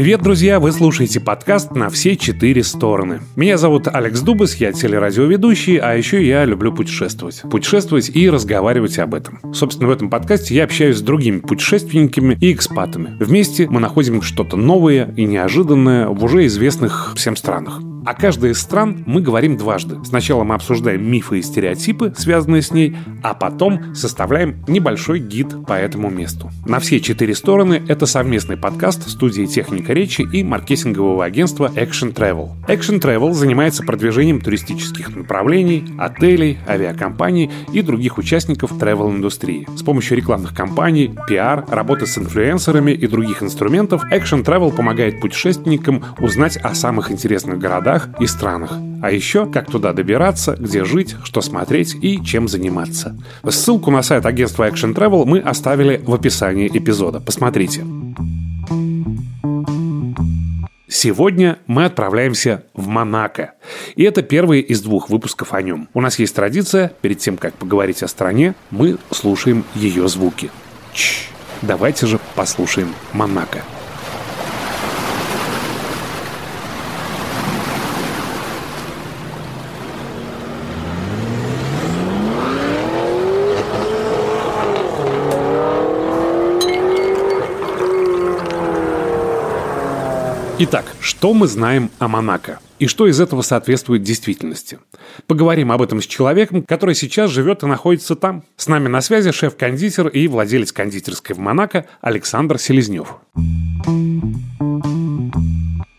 Привет, друзья! Вы слушаете подкаст «На все четыре стороны». Меня зовут Алекс Дубас, я телерадиоведущий, а еще я люблю путешествовать. Путешествовать и разговаривать об этом. Собственно, в этом подкасте я общаюсь с другими путешественниками и экспатами. Вместе мы находим что-то новое и неожиданное в уже известных всем странах. О каждой из стран мы говорим дважды. Сначала мы обсуждаем мифы и стереотипы, связанные с ней, а потом составляем небольшой гид по этому месту. На все четыре стороны это совместный подкаст студии «Техника речи» и маркетингового агентства Action Travel. Action Travel занимается продвижением туристических направлений, отелей, авиакомпаний и других участников travel-индустрии. С помощью рекламных кампаний, пиар, работы с инфлюенсерами и других инструментов Action Travel помогает путешественникам узнать о самых интересных городах городах и странах. А еще, как туда добираться, где жить, что смотреть и чем заниматься. Ссылку на сайт агентства Action Travel мы оставили в описании эпизода. Посмотрите. Сегодня мы отправляемся в Монако. И это первый из двух выпусков о нем. У нас есть традиция, перед тем, как поговорить о стране, мы слушаем ее звуки. Чш, давайте же послушаем Монако. Итак, что мы знаем о Монако? И что из этого соответствует действительности? Поговорим об этом с человеком, который сейчас живет и находится там. С нами на связи шеф-кондитер и владелец кондитерской в Монако Александр Селезнев.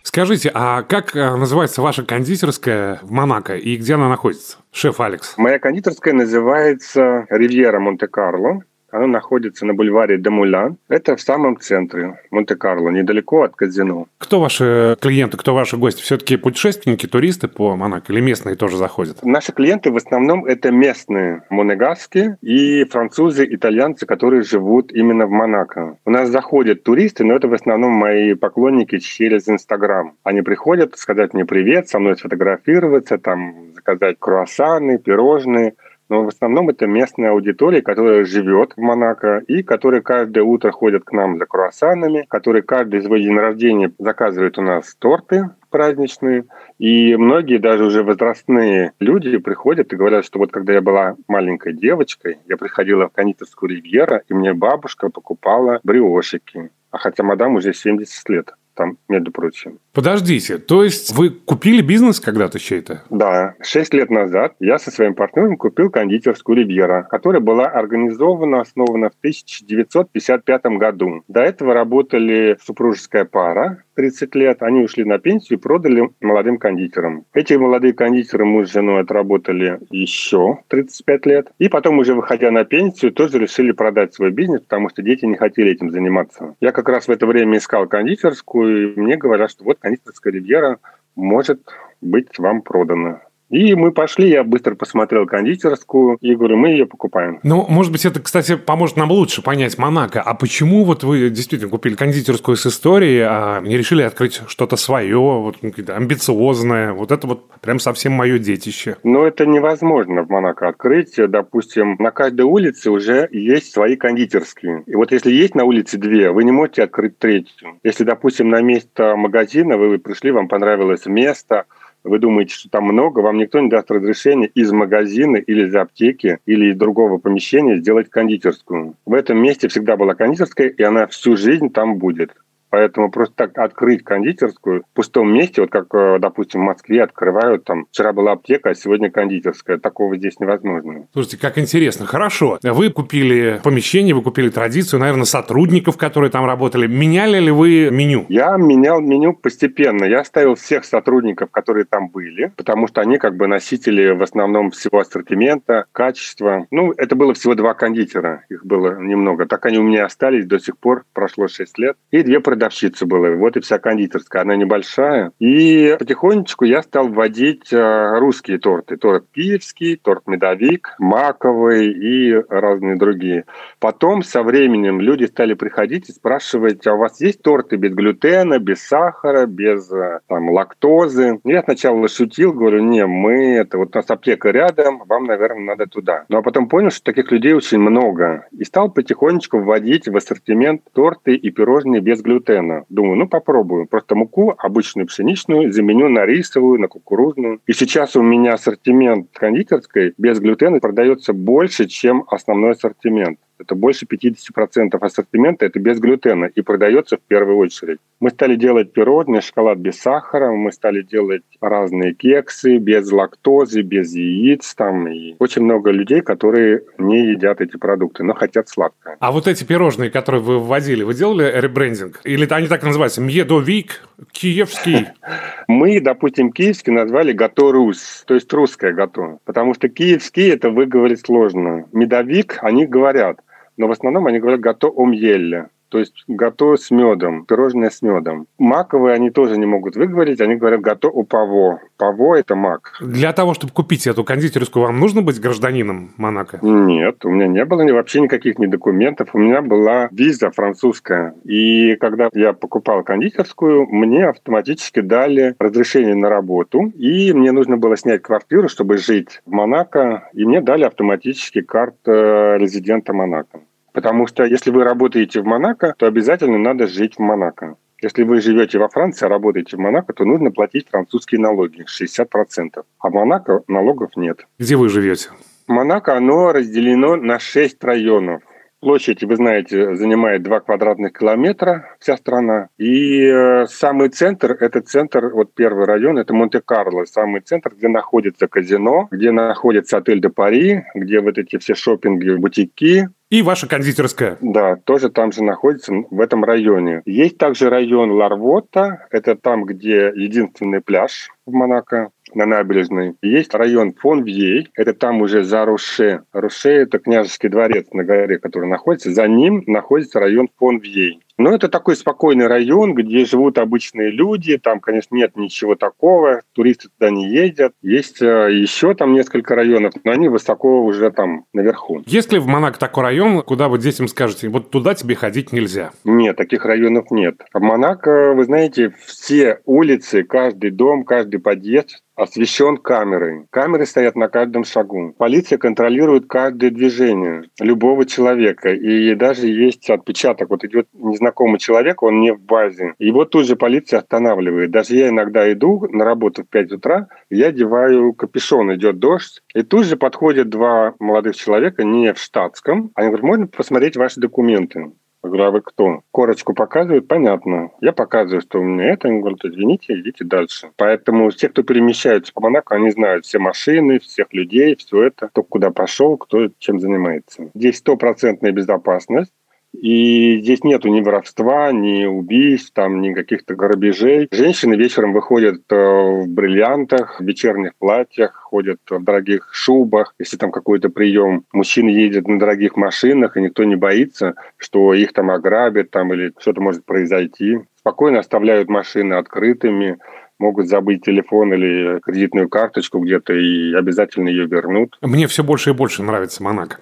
Скажите, а как э, называется ваша кондитерская в Монако и где она находится? Шеф Алекс. Моя кондитерская называется Ривьера Монте-Карло. Оно находится на бульваре Демулян. Это в самом центре Монте-Карло, недалеко от казино. Кто ваши клиенты, кто ваши гости? Все-таки путешественники, туристы по Монако или местные тоже заходят? Наши клиенты в основном это местные монегаски и французы, итальянцы, которые живут именно в Монако. У нас заходят туристы, но это в основном мои поклонники через Инстаграм. Они приходят сказать мне привет, со мной сфотографироваться, там заказать круассаны, пирожные – но в основном это местная аудитория, которая живет в Монако и которые каждое утро ходят к нам за круассанами, которые каждый свой день рождения заказывают у нас торты праздничные. И многие даже уже возрастные люди приходят и говорят, что вот когда я была маленькой девочкой, я приходила в кондитерскую «Ривьера», и мне бабушка покупала бриошики. А хотя мадам уже 70 лет там, между прочим. Подождите, то есть вы купили бизнес когда-то чей-то? Да. Шесть лет назад я со своим партнером купил кондитерскую «Ривьера», которая была организована, основана в 1955 году. До этого работали супружеская пара, 30 лет, они ушли на пенсию и продали молодым кондитерам. Эти молодые кондитеры муж с женой отработали еще 35 лет. И потом, уже выходя на пенсию, тоже решили продать свой бизнес, потому что дети не хотели этим заниматься. Я как раз в это время искал кондитерскую, мне говорят, что вот кондитерская ривьера может быть вам продана. И мы пошли, я быстро посмотрел кондитерскую и говорю, мы ее покупаем. Ну, может быть, это, кстати, поможет нам лучше понять Монако. А почему вот вы действительно купили кондитерскую с историей, а не решили открыть что-то свое, вот ну, амбициозное? Вот это вот прям совсем мое детище. Ну, это невозможно в Монако открыть. Допустим, на каждой улице уже есть свои кондитерские. И вот если есть на улице две, вы не можете открыть третью. Если, допустим, на место магазина вы пришли, вам понравилось место, вы думаете, что там много, вам никто не даст разрешения из магазина или из аптеки или из другого помещения сделать кондитерскую. В этом месте всегда была кондитерская, и она всю жизнь там будет. Поэтому просто так открыть кондитерскую в пустом месте, вот как, э, допустим, в Москве открывают, там, вчера была аптека, а сегодня кондитерская, такого здесь невозможно. Слушайте, как интересно. Хорошо. Вы купили помещение, вы купили традицию, наверное, сотрудников, которые там работали. Меняли ли вы меню? Я менял меню постепенно. Я оставил всех сотрудников, которые там были, потому что они как бы носители в основном всего ассортимента, качества. Ну, это было всего два кондитера, их было немного. Так они у меня остались до сих пор, прошло 6 лет. И две продавцы продавщицы было. Вот и вся кондитерская. Она небольшая. И потихонечку я стал вводить э, русские торты. Торт киевский, торт медовик, маковый и разные другие. Потом со временем люди стали приходить и спрашивать, а у вас есть торты без глютена, без сахара, без э, там, лактозы? Я сначала шутил, говорю, не, мы, это вот у нас аптека рядом, вам, наверное, надо туда. Ну а потом понял, что таких людей очень много. И стал потихонечку вводить в ассортимент торты и пирожные без глютена. Думаю, ну попробую. Просто муку обычную пшеничную заменю на рисовую, на кукурузную. И сейчас у меня ассортимент кондитерской без глютена продается больше, чем основной ассортимент. Это больше 50% ассортимента, это без глютена и продается в первую очередь. Мы стали делать пирожные, шоколад без сахара, мы стали делать разные кексы без лактозы, без яиц. Там, и очень много людей, которые не едят эти продукты, но хотят сладкое. А вот эти пирожные, которые вы вводили, вы делали ребрендинг? Или они так называются? Мьедовик, киевский? Мы, допустим, киевский назвали «Гато Русь», то есть русское «Гато». Потому что киевский это выговорить сложно. Медовик они говорят – но в основном они говорят «гато омьелле», то есть гато с медом, пирожное с медом. Маковые они тоже не могут выговорить, они говорят гато у паво. Паво – это мак. Для того, чтобы купить эту кондитерскую, вам нужно быть гражданином Монако? Нет, у меня не было вообще никаких ни документов. У меня была виза французская. И когда я покупал кондитерскую, мне автоматически дали разрешение на работу. И мне нужно было снять квартиру, чтобы жить в Монако. И мне дали автоматически карту резидента Монако. Потому что если вы работаете в Монако, то обязательно надо жить в Монако. Если вы живете во Франции, а работаете в Монако, то нужно платить французские налоги 60%. А в Монако налогов нет. Где вы живете? Монако, оно разделено на 6 районов. Площадь, вы знаете, занимает 2 квадратных километра вся страна. И э, самый центр, это центр, вот первый район, это Монте-Карло, самый центр, где находится казино, где находится отель де Пари, где вот эти все шопинги, бутики, и ваша кондитерская. Да, тоже там же находится, в этом районе. Есть также район Ларвота, это там, где единственный пляж в Монако на набережной. Есть район Фонвьей, это там уже за Руше. Руше – это княжеский дворец на горе, который находится. За ним находится район Фонвьей. Но это такой спокойный район, где живут обычные люди. Там, конечно, нет ничего такого. Туристы туда не ездят. Есть э, еще там несколько районов, но они высоко уже там наверху. Есть ли в Монако такой район, куда вы детям скажете, вот туда тебе ходить нельзя? Нет, таких районов нет. В Монако, вы знаете, все улицы, каждый дом, каждый подъезд освещен камерой. Камеры стоят на каждом шагу. Полиция контролирует каждое движение любого человека. И даже есть отпечаток. Вот идет незнакомый человек, он не в базе. Его тут же полиция останавливает. Даже я иногда иду на работу в 5 утра, я одеваю капюшон, идет дождь. И тут же подходят два молодых человека, не в штатском. Они говорят, можно посмотреть ваши документы? Говорю, а вы кто? Корочку показывают, понятно. Я показываю, что у меня это. Они говорят, извините, идите дальше. Поэтому все, кто перемещаются по Монако, они знают все машины, всех людей, все это, кто куда пошел, кто чем занимается. Здесь стопроцентная безопасность. И здесь нету ни воровства, ни убийств, там, ни каких-то грабежей. Женщины вечером выходят э, в бриллиантах, в вечерних платьях, ходят в дорогих шубах. Если там какой-то прием, мужчины ездят на дорогих машинах, и никто не боится, что их там ограбят там, или что-то может произойти. Спокойно оставляют машины открытыми, могут забыть телефон или кредитную карточку где-то и обязательно ее вернут. Мне все больше и больше нравится Монако.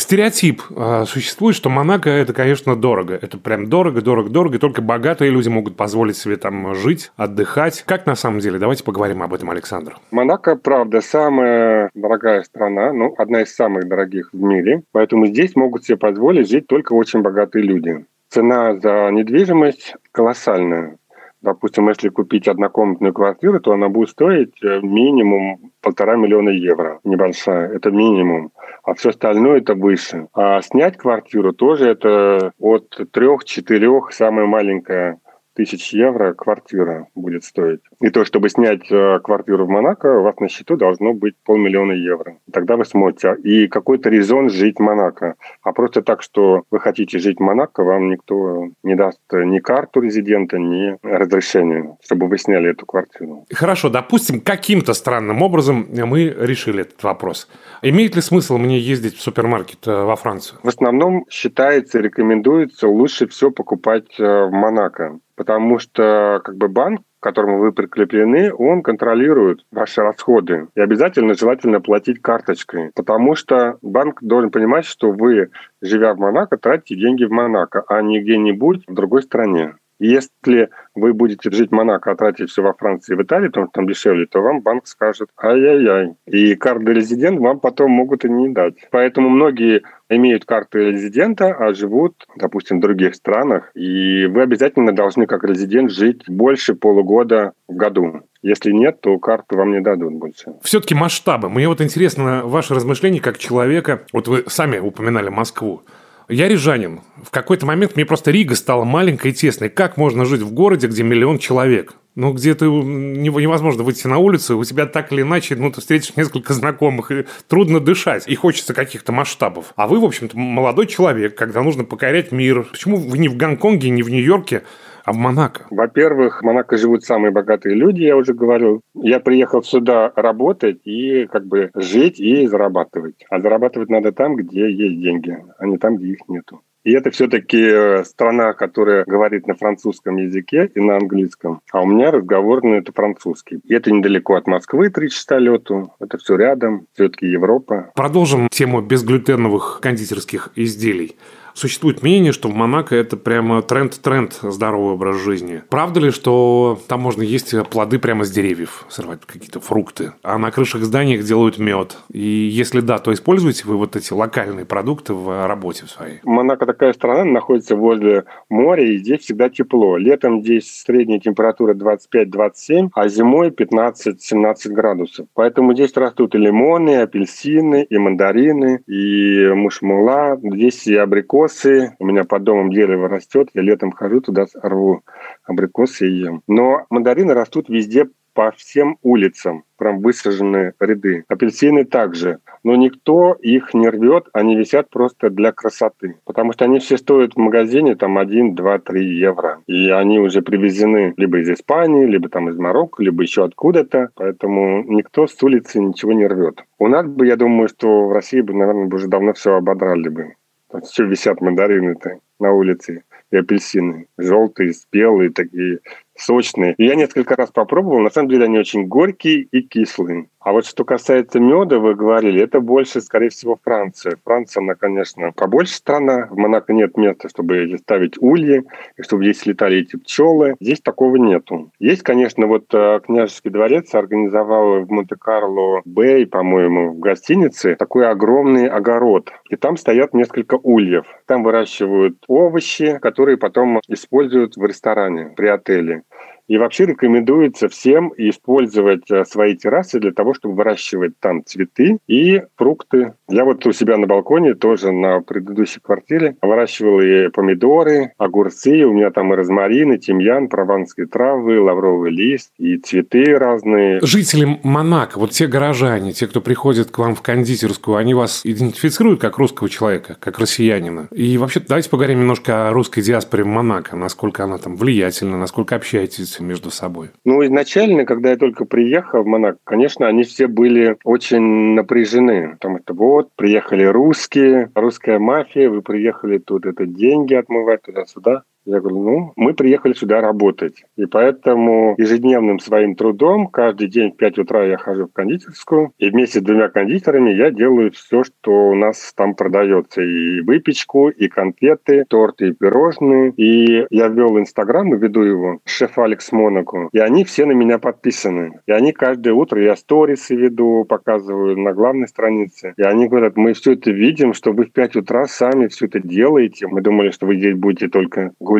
Стереотип э, существует, что Монако это, конечно, дорого. Это прям дорого, дорого, дорого. И только богатые люди могут позволить себе там жить, отдыхать. Как на самом деле? Давайте поговорим об этом, Александр. Монако, правда, самая дорогая страна, ну, одна из самых дорогих в мире. Поэтому здесь могут себе позволить жить только очень богатые люди. Цена за недвижимость колоссальная. Допустим, если купить однокомнатную квартиру, то она будет стоить э, минимум полтора миллиона евро. Небольшая. Это минимум. А все остальное это выше. А снять квартиру тоже это от трех-четырех, самая маленькая тысяч евро квартира будет стоить. И то, чтобы снять э, квартиру в Монако, у вас на счету должно быть полмиллиона евро. Тогда вы сможете. И какой-то резон жить в Монако. А просто так, что вы хотите жить в Монако, вам никто не даст ни карту резидента, ни разрешение, чтобы вы сняли эту квартиру. Хорошо, допустим, каким-то странным образом мы решили этот вопрос. Имеет ли смысл мне ездить в супермаркет э, во Францию? В основном считается, рекомендуется лучше все покупать э, в Монако потому что как бы банк, к которому вы прикреплены, он контролирует ваши расходы. И обязательно желательно платить карточкой, потому что банк должен понимать, что вы, живя в Монако, тратите деньги в Монако, а не где-нибудь в другой стране. Если вы будете жить в Монако, а тратить все во Франции и в Италии, потому что там дешевле, то вам банк скажет ай-яй-яй. И карты резидент вам потом могут и не дать. Поэтому многие имеют карты резидента, а живут, допустим, в других странах. И вы обязательно должны как резидент жить больше полугода в году. Если нет, то карту вам не дадут больше. Все-таки масштабы. Мне вот интересно ваше размышление как человека. Вот вы сами упоминали Москву. Я рижанин. В какой-то момент мне просто Рига стала маленькой и тесной. Как можно жить в городе, где миллион человек? Ну, где ты невозможно выйти на улицу, у тебя так или иначе, ну, ты встретишь несколько знакомых, и трудно дышать, и хочется каких-то масштабов. А вы, в общем-то, молодой человек, когда нужно покорять мир. Почему вы не в Гонконге, не в Нью-Йорке, а в Монако? Во-первых, в Монако живут самые богатые люди, я уже говорил. Я приехал сюда работать и как бы жить и зарабатывать. А зарабатывать надо там, где есть деньги, а не там, где их нету. И это все-таки э, страна, которая говорит на французском языке и на английском. А у меня разговорный это французский. И это недалеко от Москвы, три часа лету. Это все рядом, все-таки Европа. Продолжим тему безглютеновых кондитерских изделий. Существует мнение, что в Монако это прямо тренд-тренд здоровый образ жизни. Правда ли, что там можно есть плоды прямо с деревьев, сорвать какие-то фрукты, а на крышах зданий делают мед? И если да, то используете вы вот эти локальные продукты в работе своей? Монако такая страна, находится возле моря, и здесь всегда тепло. Летом здесь средняя температура 25-27, а зимой 15-17 градусов. Поэтому здесь растут и лимоны, и апельсины, и мандарины, и мушмула. Здесь и абрикосы абрикосы. У меня под домом дерево растет. Я летом хожу туда, рву абрикосы и ем. Но мандарины растут везде по всем улицам, прям высаженные ряды. Апельсины также. Но никто их не рвет, они висят просто для красоты. Потому что они все стоят в магазине там 1, 2, 3 евро. И они уже привезены либо из Испании, либо там из Марокко, либо еще откуда-то. Поэтому никто с улицы ничего не рвет. У нас бы, я думаю, что в России бы, наверное, уже давно все ободрали бы. Там все висят мандарины-то на улице и апельсины. Желтые, спелые, такие сочные. Я несколько раз попробовал. На самом деле они очень горькие и кислые. А вот что касается меда, вы говорили, это больше, скорее всего, Франция. Франция, она, конечно, побольше страна. В Монако нет места, чтобы ставить ульи, и чтобы здесь летали эти пчелы. Здесь такого нету. Есть, конечно, вот э, княжеский дворец организовал в Монте-Карло Бэй, по-моему, в гостинице такой огромный огород. И там стоят несколько ульев. Там выращивают овощи, которые потом используют в ресторане при отеле. И вообще рекомендуется всем использовать э, свои террасы для того, чтобы выращивать там цветы и фрукты. Я вот у себя на балконе тоже на предыдущей квартире выращивал и помидоры, огурцы, у меня там и розмарин, и тимьян, прованские травы, лавровый лист, и цветы разные. Жители Монако, вот те горожане, те, кто приходит к вам в кондитерскую, они вас идентифицируют как русского человека, как россиянина. И вообще давайте поговорим немножко о русской диаспоре в Монако, насколько она там влиятельна, насколько общаетесь между собой? Ну, изначально, когда я только приехал в Монако, конечно, они все были очень напряжены. Потому что вот, приехали русские, русская мафия, вы приехали тут это деньги отмывать туда-сюда. Я говорю, ну, мы приехали сюда работать. И поэтому ежедневным своим трудом каждый день в 5 утра я хожу в кондитерскую. И вместе с двумя кондитерами я делаю все, что у нас там продается. И выпечку, и конфеты, торты, и пирожные. И я ввел Инстаграм и веду его. Шеф Алекс Монако. И они все на меня подписаны. И они каждое утро, я сторисы веду, показываю на главной странице. И они говорят, мы все это видим, что вы в 5 утра сами все это делаете. Мы думали, что вы здесь будете только гулять,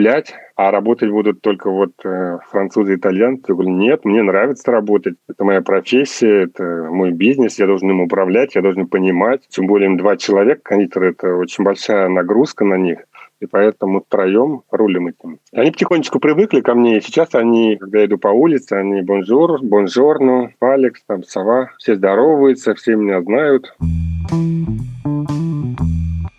а работать будут только вот э, французы итальянцы. Я говорю, нет, мне нравится работать. Это моя профессия, это мой бизнес, я должен им управлять, я должен понимать. Тем более два человека, кондитер, это очень большая нагрузка на них. и поэтому втроем рулим этим. Они потихонечку привыкли ко мне, и сейчас они, когда я иду по улице, они bonjour, buongiorno, Алекс, там, ça va, все здороваются, все меня знают.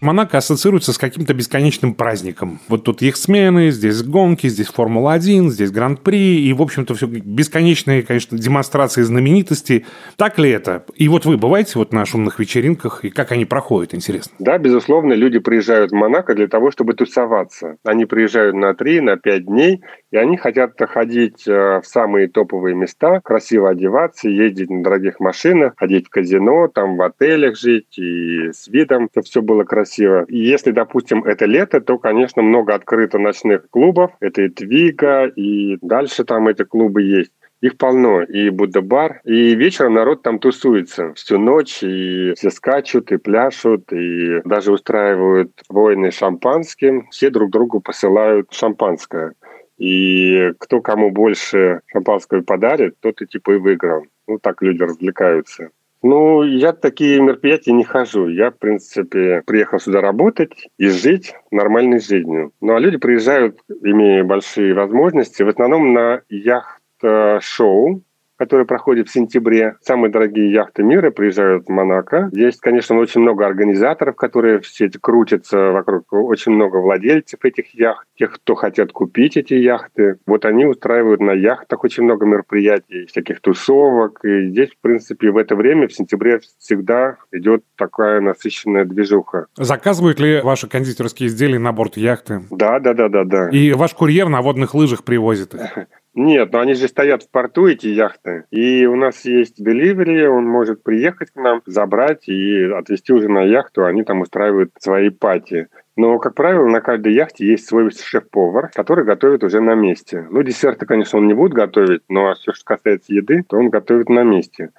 Монако ассоциируется с каким-то бесконечным праздником. Вот тут их смены, здесь гонки, здесь Формула-1, здесь Гран-при, и, в общем-то, все бесконечные, конечно, демонстрации знаменитостей. Так ли это? И вот вы бываете вот на шумных вечеринках, и как они проходят, интересно? Да, безусловно, люди приезжают в Монако для того, чтобы тусоваться. Они приезжают на 3, на 5 дней, и они хотят ходить э, в самые топовые места, красиво одеваться, ездить на дорогих машинах, ходить в казино, там в отелях жить и с видом, чтобы все было красиво. И если, допустим, это лето, то, конечно, много открыто ночных клубов. Это и Твига, и дальше там эти клубы есть. Их полно. И Будда-бар. И вечером народ там тусуется всю ночь. И все скачут, и пляшут, и даже устраивают войны шампанским. Все друг другу посылают шампанское. И кто кому больше шампанского подарит, тот и типа и выиграл. Ну, так люди развлекаются. Ну, я такие мероприятия не хожу. Я, в принципе, приехал сюда работать и жить нормальной жизнью. Ну, а люди приезжают, имея большие возможности, в основном на яхт-шоу, который проходит в сентябре. Самые дорогие яхты мира приезжают в Монако. Есть, конечно, очень много организаторов, которые все эти крутятся вокруг. Очень много владельцев этих яхт, тех, кто хотят купить эти яхты. Вот они устраивают на яхтах очень много мероприятий, всяких тусовок. И здесь, в принципе, в это время, в сентябре, всегда идет такая насыщенная движуха. Заказывают ли ваши кондитерские изделия на борт яхты? Да, да, да, да, да. И ваш курьер на водных лыжах привозит их? Нет, но они же стоят в порту, эти яхты. И у нас есть деливери, он может приехать к нам, забрать и отвезти уже на яхту. Они там устраивают свои пати. Но, как правило, на каждой яхте есть свой шеф-повар, который готовит уже на месте. Ну, десерты, конечно, он не будет готовить, но все, что касается еды, то он готовит на месте.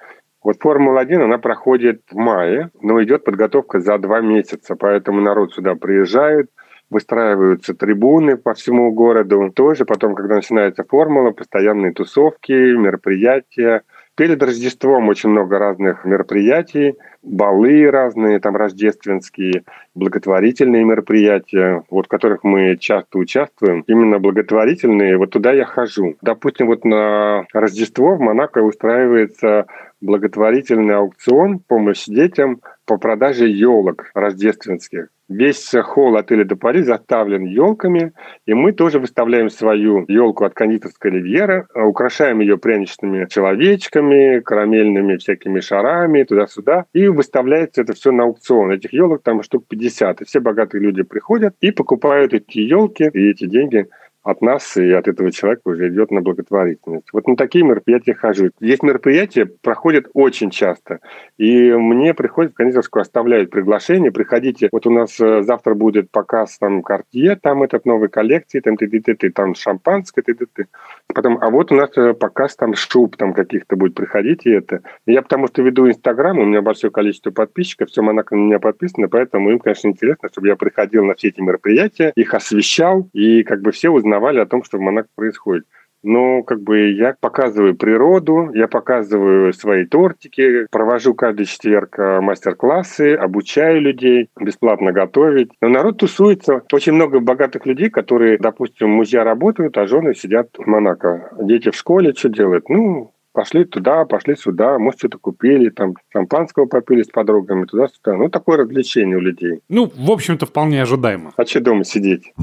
Вот Формула-1, она проходит в мае, но идет подготовка за два месяца, поэтому народ сюда приезжает, выстраиваются трибуны по всему городу. Тоже потом, когда начинается формула, постоянные тусовки, мероприятия. Перед Рождеством очень много разных мероприятий, балы разные, там рождественские, благотворительные мероприятия, вот в которых мы часто участвуем. Именно благотворительные, вот туда я хожу. Допустим, вот на Рождество в Монако устраивается благотворительный аукцион «Помощь детям» по продаже елок рождественских. Весь холл отеля до Пари заставлен елками, и мы тоже выставляем свою елку от кондитерской ривьера, украшаем ее пряничными человечками, карамельными всякими шарами, туда-сюда, и выставляется это все на аукцион. Этих елок там штук 50, и все богатые люди приходят и покупают эти елки, и эти деньги от нас и от этого человека уже идет на благотворительность. Вот на такие мероприятия хожу. Есть мероприятия, проходят очень часто. И мне приходят кондитерскую, оставляют приглашение, приходите. Вот у нас э, завтра будет показ там Cartier, там этот новой коллекции, там ты, ты, ты, ты там шампанское, ты, ты, ты. Потом, а вот у нас э, показ там шуб там каких-то будет, приходите это. Я потому что веду Инстаграм, у меня большое количество подписчиков, все Монако на меня подписано, поэтому им, конечно, интересно, чтобы я приходил на все эти мероприятия, их освещал, и как бы все узнали узнавали о том, что в Монако происходит. Но как бы я показываю природу, я показываю свои тортики, провожу каждый четверг э, мастер-классы, обучаю людей бесплатно готовить. Но народ тусуется. Очень много богатых людей, которые, допустим, мужья работают, а жены сидят в Монако. Дети в школе что делают? Ну, пошли туда, пошли сюда, может, что-то купили, там, шампанского попили с подругами, туда-сюда. Ну, такое развлечение у людей. Ну, в общем-то, вполне ожидаемо. А что дома сидеть?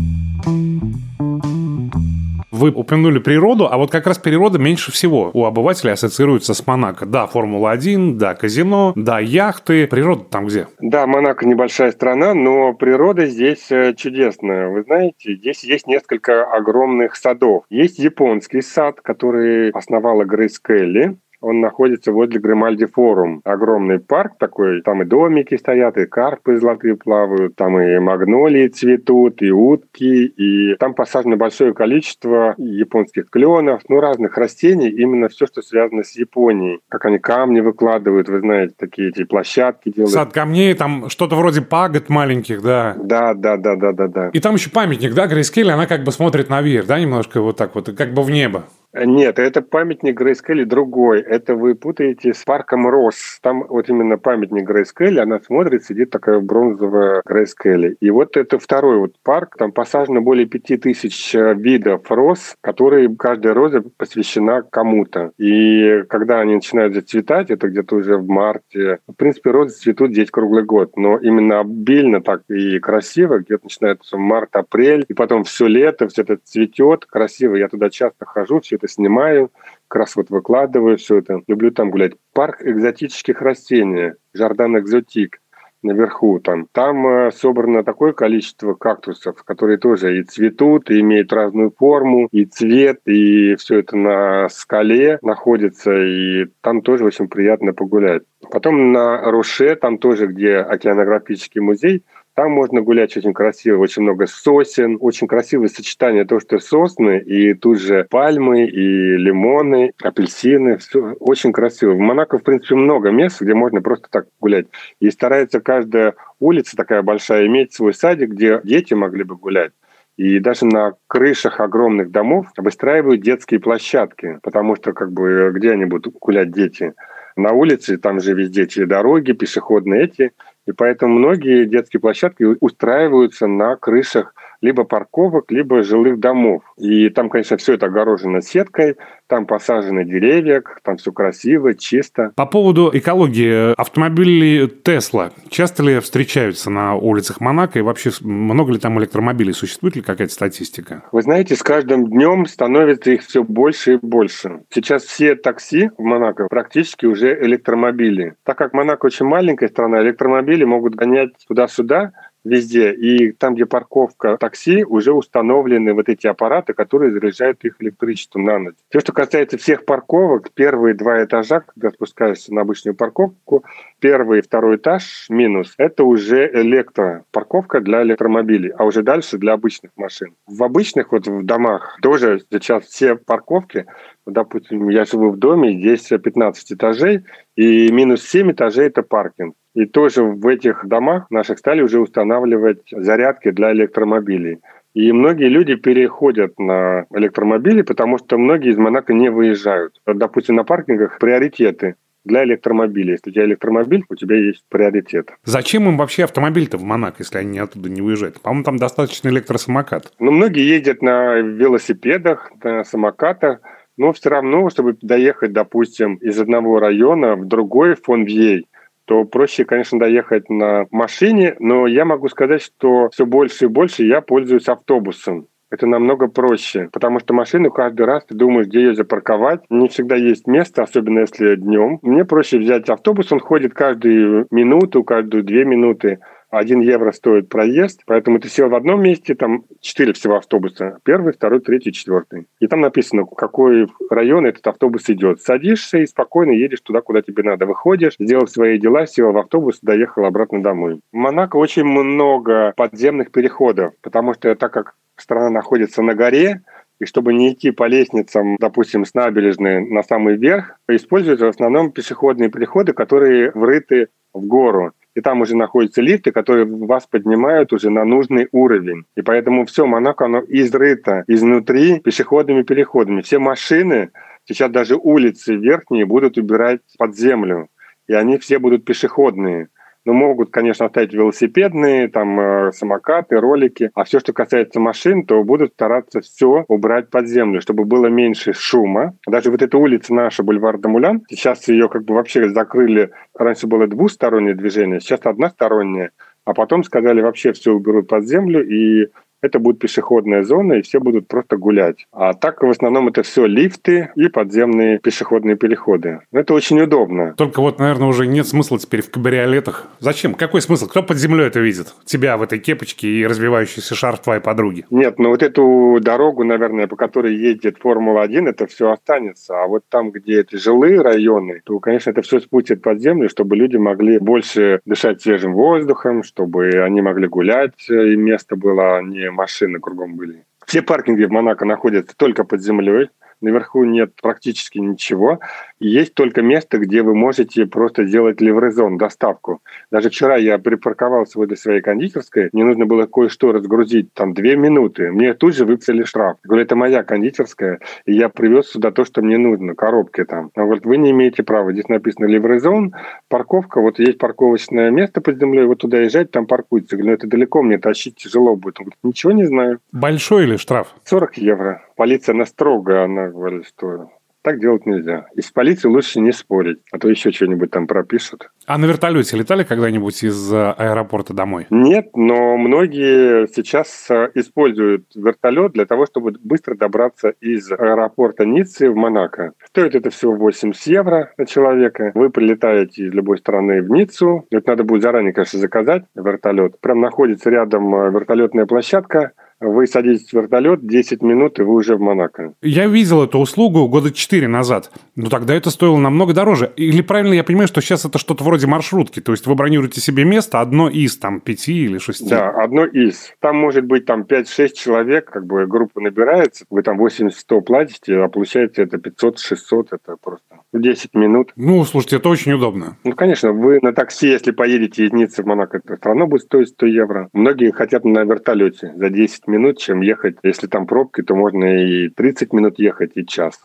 Вы упомянули природу, а вот как раз природа меньше всего у обывателей ассоциируется с Монако. Да, Формула-1, да, казино, да, яхты. Природа там где? Да, Монако небольшая страна, но природа здесь э, чудесная. Вы знаете, здесь есть несколько огромных садов. Есть японский сад, который основала Грейс Келли. Он находится возле Гримальди Форум. Огромный парк такой, там и домики стоят, и карпы золотые плавают, там и магнолии цветут, и утки, и там посажено большое количество японских кленов, ну, разных растений, именно все, что связано с Японией. Как они камни выкладывают, вы знаете, такие эти площадки делают. Сад камней, там что-то вроде пагод маленьких, да. Да, да, да, да, да, да. И там еще памятник, да, Грейс Келли, она как бы смотрит наверх, да, немножко вот так вот, как бы в небо. Нет, это памятник Грейс Келли другой. Это вы путаете с парком Росс. Там вот именно памятник Грейс Келли, она смотрит, сидит такая бронзовая Грейс Келли. И вот это второй вот парк, там посажено более пяти тысяч э, видов роз, которые каждая роза посвящена кому-то. И когда они начинают зацветать, это где-то уже в марте, в принципе, розы цветут здесь круглый год, но именно обильно так и красиво, где-то начинается март-апрель, и потом все лето, все это цветет красиво. Я туда часто хожу, все это снимаю, как раз вот выкладываю все это. Люблю там гулять. Парк экзотических растений, Жардан Экзотик наверху там. Там э, собрано такое количество кактусов, которые тоже и цветут, и имеют разную форму, и цвет, и все это на скале находится, и там тоже очень приятно погулять. Потом на Руше, там тоже, где океанографический музей, там можно гулять очень красиво, очень много сосен, очень красивое сочетание того, что сосны и тут же пальмы и лимоны, апельсины. Все очень красиво. В Монако, в принципе, много мест, где можно просто так гулять. И старается каждая улица такая большая иметь свой садик, где дети могли бы гулять. И даже на крышах огромных домов выстраивают детские площадки, потому что как бы где они будут гулять дети? На улице, там же везде эти дороги, пешеходные эти – и поэтому многие детские площадки устраиваются на крышах либо парковок, либо жилых домов. И там, конечно, все это огорожено сеткой, там посажены деревья, там все красиво, чисто. По поводу экологии, автомобили Тесла часто ли встречаются на улицах Монако и вообще много ли там электромобилей? Существует ли какая-то статистика? Вы знаете, с каждым днем становится их все больше и больше. Сейчас все такси в Монако практически уже электромобили. Так как Монако очень маленькая страна, электромобили могут гонять туда-сюда, везде. И там, где парковка такси, уже установлены вот эти аппараты, которые заряжают их электричеством на ночь. Все, что касается всех парковок, первые два этажа, когда спускаешься на обычную парковку, первый и второй этаж минус, это уже электропарковка для электромобилей, а уже дальше для обычных машин. В обычных вот в домах тоже сейчас все парковки, допустим, я живу в доме, здесь 15 этажей, и минус 7 этажей – это паркинг. И тоже в этих домах наших стали уже устанавливать зарядки для электромобилей. И многие люди переходят на электромобили, потому что многие из Монако не выезжают. Допустим, на паркингах приоритеты для электромобилей. Если у тебя электромобиль, у тебя есть приоритет. Зачем им вообще автомобиль-то в Монако, если они оттуда не выезжают? По-моему, там достаточно электросамокат. Ну, многие ездят на велосипедах, на самокатах, но все равно, чтобы доехать, допустим, из одного района в другой Фонвьей, то проще, конечно, доехать на машине, но я могу сказать, что все больше и больше я пользуюсь автобусом. Это намного проще, потому что машину каждый раз ты думаешь, где ее запарковать. Не всегда есть место, особенно если днем. Мне проще взять автобус, он ходит каждую минуту, каждую две минуты. 1 евро стоит проезд, поэтому ты сел в одном месте, там четыре всего автобуса. Первый, второй, третий, четвертый. И там написано, какой район этот автобус идет. Садишься и спокойно едешь туда, куда тебе надо. Выходишь, сделал свои дела, сел в автобус, доехал обратно домой. В Монако очень много подземных переходов, потому что так как страна находится на горе, и чтобы не идти по лестницам, допустим, с набережной на самый верх, используют в основном пешеходные переходы, которые врыты в гору и там уже находятся лифты, которые вас поднимают уже на нужный уровень. И поэтому все Монако, оно изрыто изнутри пешеходными переходами. Все машины, сейчас даже улицы верхние будут убирать под землю, и они все будут пешеходные. Ну, могут, конечно, оставить велосипедные, там, э, самокаты, ролики. А все, что касается машин, то будут стараться все убрать под землю, чтобы было меньше шума. Даже вот эта улица наша, бульвар Дамулян, сейчас ее как бы вообще закрыли. Раньше было двустороннее движение, сейчас одностороннее. А потом сказали, вообще все уберут под землю, и это будет пешеходная зона, и все будут просто гулять. А так, в основном, это все лифты и подземные пешеходные переходы. Это очень удобно. Только вот, наверное, уже нет смысла теперь в кабриолетах. Зачем? Какой смысл? Кто под землей это видит? Тебя в этой кепочке и развивающийся шар твоей подруги. Нет, ну вот эту дорогу, наверное, по которой едет Формула-1, это все останется. А вот там, где это жилые районы, то, конечно, это все спустит под землю, чтобы люди могли больше дышать свежим воздухом, чтобы они могли гулять, и место было не машины кругом были. Все паркинги в Монако находятся только под землей. Наверху нет практически ничего. Есть только место, где вы можете просто делать ливрезон, доставку. Даже вчера я припарковался возле своей кондитерской, мне нужно было кое-что разгрузить, там, две минуты. Мне тут же выписали штраф. Я говорю, это моя кондитерская, и я привез сюда то, что мне нужно, коробки там. Он говорит, вы не имеете права. Здесь написано ливрезон, парковка, вот есть парковочное место под землей, вот туда езжать, там паркуется. Я говорю, ну это далеко, мне тащить тяжело будет. Он говорит, ничего не знаю. Большой или штраф? 40 евро. Полиция, она строго, она говорит, что так делать нельзя. И с полицией лучше не спорить, а то еще что-нибудь там пропишут. А на вертолете летали когда-нибудь из э, аэропорта домой? Нет, но многие сейчас э, используют вертолет для того, чтобы быстро добраться из аэропорта Ниццы в Монако. Стоит это всего 80 евро на человека. Вы прилетаете из любой страны в Ниццу. Это надо будет заранее, конечно, заказать вертолет. Прям находится рядом э, вертолетная площадка вы садитесь в вертолет, 10 минут, и вы уже в Монако. Я видел эту услугу года 4 назад. Но тогда это стоило намного дороже. Или правильно я понимаю, что сейчас это что-то вроде маршрутки? То есть вы бронируете себе место, одно из там пяти или шести? Да, одно из. Там может быть там 5-6 человек, как бы группа набирается, вы там 80-100 платите, а получается это 500-600, это просто 10 минут. Ну, слушайте, это очень удобно. Ну, конечно, вы на такси, если поедете из Ниццы в Монако, это все равно будет стоить 100 евро. Многие хотят на вертолете за 10 минут, чем ехать. Если там пробки, то можно и 30 минут ехать, и час.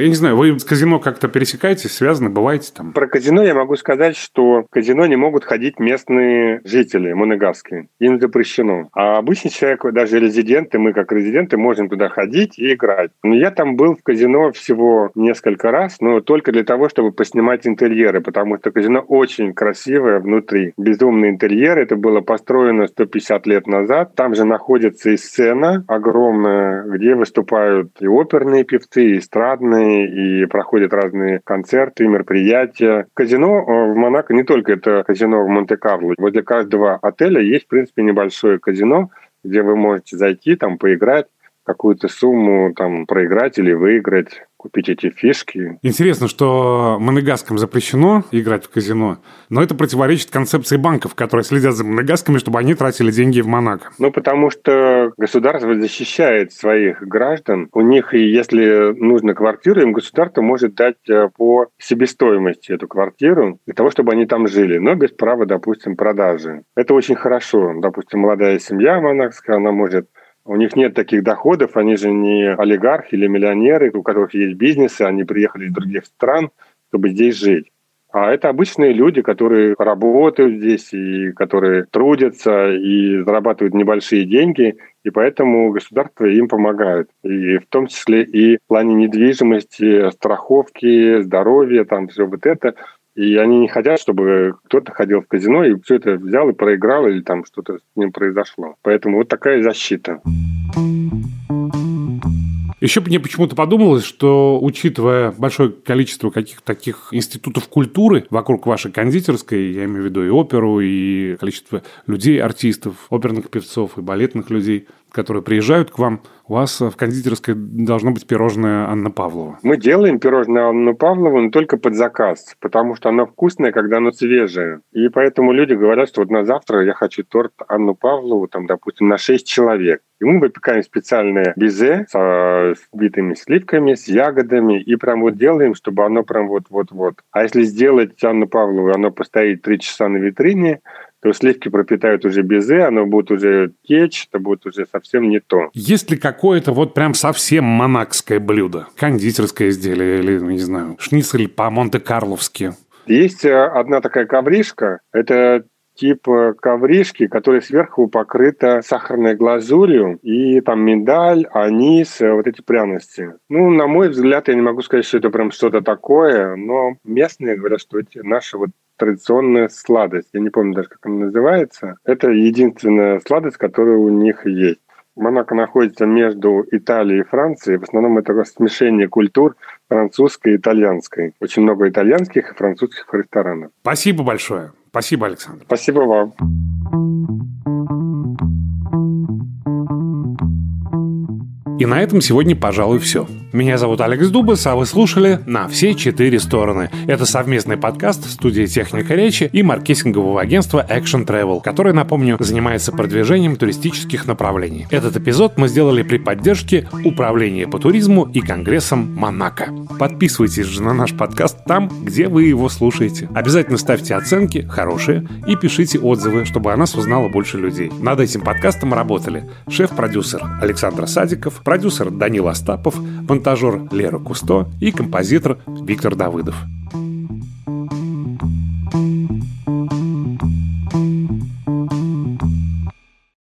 Я не знаю, вы с казино как-то пересекаетесь, связаны, бываете там? Про казино я могу сказать, что в казино не могут ходить местные жители монегасские. Им запрещено. А обычный человек, даже резиденты, мы как резиденты можем туда ходить и играть. Но я там был в казино всего несколько раз, но только для того, чтобы поснимать интерьеры, потому что казино очень красивое внутри. Безумный интерьер. Это было построено 150 лет назад. Там же находится и сцена огромная, где выступают и оперные певцы, и эстрадные, и проходят разные концерты, мероприятия. Казино э, в Монако не только это казино в Монте-Карло. Возле каждого отеля есть, в принципе, небольшое казино, где вы можете зайти, там поиграть, какую-то сумму там проиграть или выиграть купить эти фишки. Интересно, что монегаскам запрещено играть в казино, но это противоречит концепции банков, которые следят за монегасками, чтобы они тратили деньги в Монако. Ну, потому что государство защищает своих граждан. У них, если нужно квартиру, им государство может дать э, по себестоимости эту квартиру для того, чтобы они там жили, но без права, допустим, продажи. Это очень хорошо. Допустим, молодая семья монакская, она может у них нет таких доходов, они же не олигархи или миллионеры, у которых есть бизнесы, они приехали из других стран, чтобы здесь жить. А это обычные люди, которые работают здесь и которые трудятся и зарабатывают небольшие деньги, и поэтому государство им помогает. И в том числе и в плане недвижимости, страховки, здоровья, там все вот это. И они не хотят, чтобы кто-то ходил в казино и все это взял и проиграл, или там что-то с ним произошло. Поэтому вот такая защита. Еще мне почему-то подумалось, что, учитывая большое количество каких-то таких институтов культуры вокруг вашей кондитерской, я имею в виду и оперу, и количество людей, артистов, оперных певцов и балетных людей, которые приезжают к вам, у вас в кондитерской должно быть пирожное Анна Павлова. Мы делаем пирожное Анну Павлову, но только под заказ, потому что оно вкусное, когда оно свежее. И поэтому люди говорят, что вот на завтра я хочу торт Анну Павлову, там, допустим, на 6 человек. И мы выпекаем специальное безе с битыми сливками, с ягодами, и прям вот делаем, чтобы оно прям вот-вот-вот. А если сделать Анну Павлову, оно постоит 3 часа на витрине, то сливки пропитают уже безе, оно будет уже течь, это будет уже совсем не то. Есть ли какое-то вот прям совсем монакское блюдо? Кондитерское изделие или, не знаю, шницель по-монте-карловски? Есть э, одна такая ковришка, это тип э, ковришки, которая сверху покрыта сахарной глазурью, и там миндаль, анис, э, вот эти пряности. Ну, на мой взгляд, я не могу сказать, что это прям что-то такое, но местные говорят, что эти наши вот традиционная сладость. Я не помню даже, как она называется. Это единственная сладость, которая у них есть. Монако находится между Италией и Францией. В основном это смешение культур французской и итальянской. Очень много итальянских и французских ресторанов. Спасибо большое. Спасибо, Александр. Спасибо вам. И на этом сегодня, пожалуй, все. Меня зовут Алекс Дубас, а вы слушали «На все четыре стороны». Это совместный подкаст студии «Техника речи» и маркетингового агентства Action Travel, которое, напомню, занимается продвижением туристических направлений. Этот эпизод мы сделали при поддержке Управления по туризму и Конгрессом Монако. Подписывайтесь же на наш подкаст там, где вы его слушаете. Обязательно ставьте оценки, хорошие, и пишите отзывы, чтобы о нас узнало больше людей. Над этим подкастом работали шеф-продюсер Александр Садиков, продюсер Данил Остапов, монтажер Лера Кусто и композитор Виктор Давыдов. thank you